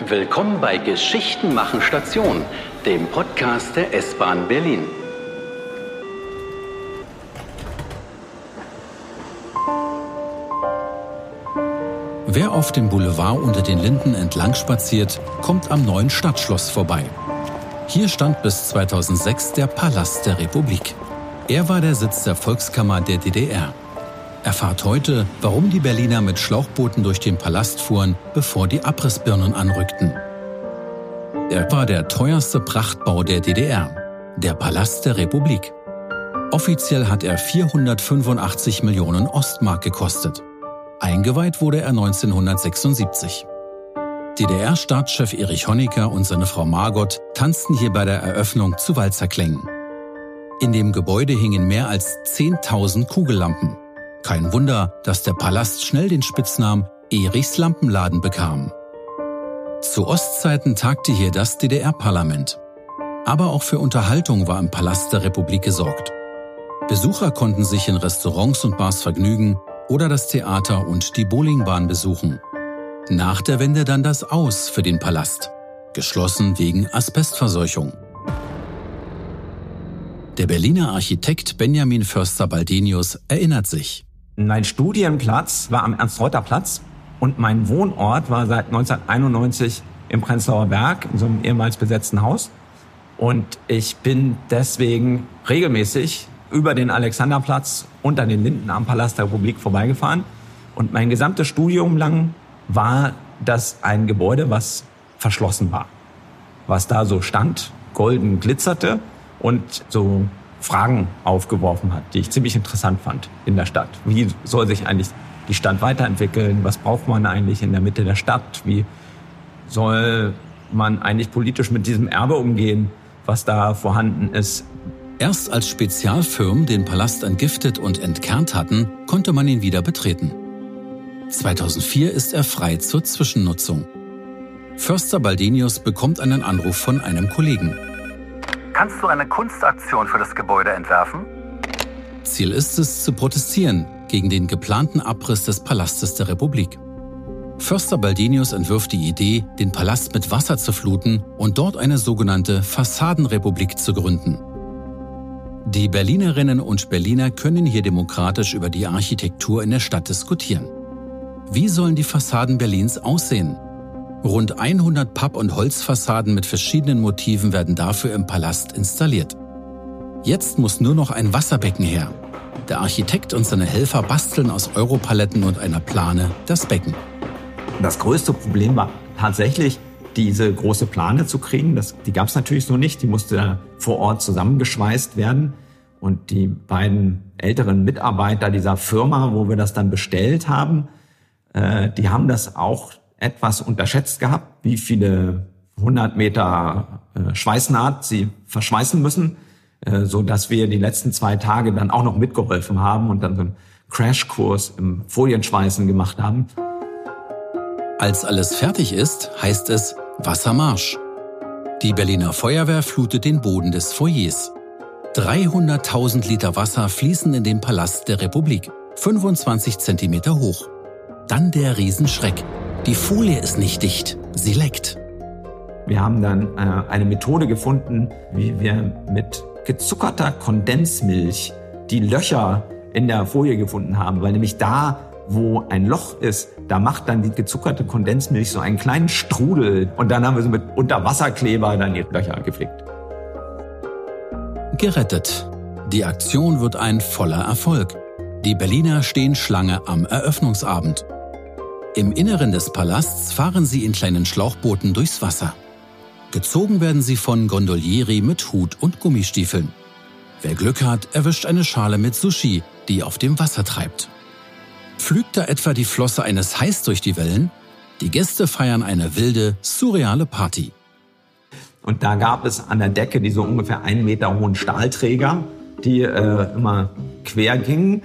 Willkommen bei Geschichten machen Station, dem Podcast der S-Bahn Berlin. Wer auf dem Boulevard unter den Linden entlang spaziert, kommt am neuen Stadtschloss vorbei. Hier stand bis 2006 der Palast der Republik. Er war der Sitz der Volkskammer der DDR. Erfahrt heute, warum die Berliner mit Schlauchbooten durch den Palast fuhren, bevor die Abrissbirnen anrückten. Er war der teuerste Prachtbau der DDR, der Palast der Republik. Offiziell hat er 485 Millionen Ostmark gekostet. Eingeweiht wurde er 1976. DDR-Staatschef Erich Honecker und seine Frau Margot tanzten hier bei der Eröffnung zu Walzerklängen. In dem Gebäude hingen mehr als 10.000 Kugellampen. Kein Wunder, dass der Palast schnell den Spitznamen Erichs Lampenladen bekam. Zu Ostzeiten tagte hier das DDR-Parlament. Aber auch für Unterhaltung war im Palast der Republik gesorgt. Besucher konnten sich in Restaurants und Bars vergnügen oder das Theater und die Bowlingbahn besuchen. Nach der Wende dann das Aus für den Palast, geschlossen wegen Asbestverseuchung. Der Berliner Architekt Benjamin Förster-Baldenius erinnert sich. Mein Studienplatz war am Ernst-Reuter-Platz und mein Wohnort war seit 1991 im Prenzlauer Berg, in so einem ehemals besetzten Haus. Und ich bin deswegen regelmäßig über den Alexanderplatz und an den Linden am Palast der Republik vorbeigefahren. Und mein gesamtes Studium lang war das ein Gebäude, was verschlossen war. Was da so stand, golden glitzerte und so Fragen aufgeworfen hat, die ich ziemlich interessant fand in der Stadt. Wie soll sich eigentlich die Stadt weiterentwickeln? Was braucht man eigentlich in der Mitte der Stadt? Wie soll man eigentlich politisch mit diesem Erbe umgehen, was da vorhanden ist? Erst als Spezialfirmen den Palast entgiftet und entkernt hatten, konnte man ihn wieder betreten. 2004 ist er frei zur Zwischennutzung. Förster Baldenius bekommt einen Anruf von einem Kollegen. Kannst du eine Kunstaktion für das Gebäude entwerfen? Ziel ist es, zu protestieren gegen den geplanten Abriss des Palastes der Republik. Förster Baldenius entwirft die Idee, den Palast mit Wasser zu fluten und dort eine sogenannte Fassadenrepublik zu gründen. Die Berlinerinnen und Berliner können hier demokratisch über die Architektur in der Stadt diskutieren. Wie sollen die Fassaden Berlins aussehen? Rund 100 Papp- und Holzfassaden mit verschiedenen Motiven werden dafür im Palast installiert. Jetzt muss nur noch ein Wasserbecken her. Der Architekt und seine Helfer basteln aus Europaletten und einer Plane das Becken. Das größte Problem war tatsächlich, diese große Plane zu kriegen. Das, die gab es natürlich so nicht. Die musste vor Ort zusammengeschweißt werden. Und die beiden älteren Mitarbeiter dieser Firma, wo wir das dann bestellt haben, äh, die haben das auch etwas unterschätzt gehabt, wie viele 100 Meter äh, Schweißnaht sie verschweißen müssen, äh, so dass wir die letzten zwei Tage dann auch noch mitgeholfen haben und dann so einen Crashkurs im Folienschweißen gemacht haben. Als alles fertig ist, heißt es Wassermarsch. Die Berliner Feuerwehr flutet den Boden des Foyers. 300.000 Liter Wasser fließen in den Palast der Republik, 25 Zentimeter hoch. Dann der Riesenschreck. Die Folie ist nicht dicht, sie leckt. Wir haben dann äh, eine Methode gefunden, wie wir mit gezuckerter Kondensmilch die Löcher in der Folie gefunden haben, weil nämlich da, wo ein Loch ist, da macht dann die gezuckerte Kondensmilch so einen kleinen Strudel und dann haben wir so mit Unterwasserkleber dann die Löcher geflickt. Gerettet. Die Aktion wird ein voller Erfolg. Die Berliner stehen Schlange am Eröffnungsabend. Im Inneren des Palasts fahren sie in kleinen Schlauchbooten durchs Wasser. Gezogen werden sie von Gondolieri mit Hut und Gummistiefeln. Wer Glück hat, erwischt eine Schale mit Sushi, die auf dem Wasser treibt. Pflügt da etwa die Flosse eines Hais durch die Wellen? Die Gäste feiern eine wilde, surreale Party. Und da gab es an der Decke diese ungefähr einen Meter hohen Stahlträger, die äh, immer quer gingen.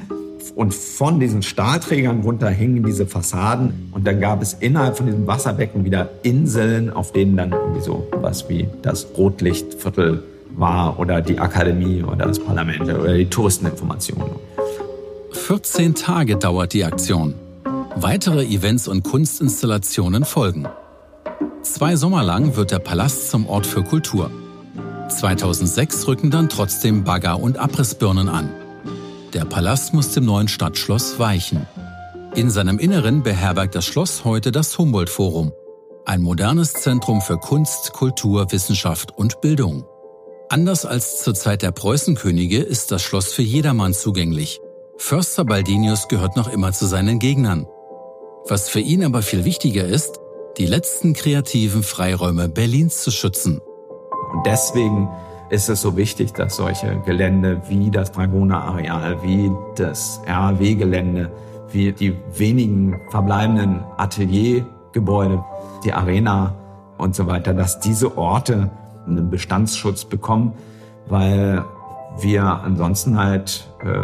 Und von diesen Stahlträgern runter hingen diese Fassaden. Und dann gab es innerhalb von diesem Wasserbecken wieder Inseln, auf denen dann irgendwie so was wie das Rotlichtviertel war oder die Akademie oder das Parlament oder die Touristeninformationen. 14 Tage dauert die Aktion. Weitere Events und Kunstinstallationen folgen. Zwei Sommer lang wird der Palast zum Ort für Kultur. 2006 rücken dann trotzdem Bagger und Abrissbirnen an. Der Palast muss dem neuen Stadtschloss weichen. In seinem Inneren beherbergt das Schloss heute das Humboldt-Forum, ein modernes Zentrum für Kunst, Kultur, Wissenschaft und Bildung. Anders als zur Zeit der Preußenkönige ist das Schloss für jedermann zugänglich. Förster Baldinius gehört noch immer zu seinen Gegnern. Was für ihn aber viel wichtiger ist, die letzten kreativen Freiräume Berlins zu schützen. Und deswegen ist es so wichtig, dass solche Gelände wie das Dragoner-Areal, wie das RAW-Gelände, wie die wenigen verbleibenden Ateliergebäude, die Arena und so weiter, dass diese Orte einen Bestandsschutz bekommen, weil wir ansonsten halt äh,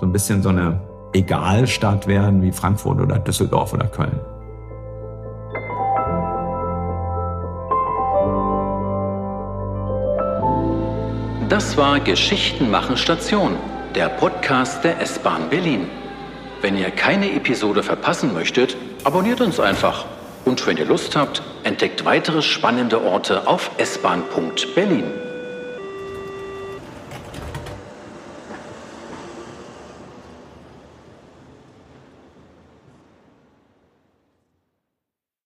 so ein bisschen so eine Egalstadt werden wie Frankfurt oder Düsseldorf oder Köln. Das war Geschichten machen Station, der Podcast der S-Bahn Berlin. Wenn ihr keine Episode verpassen möchtet, abonniert uns einfach. Und wenn ihr Lust habt, entdeckt weitere spannende Orte auf s-bahn.berlin.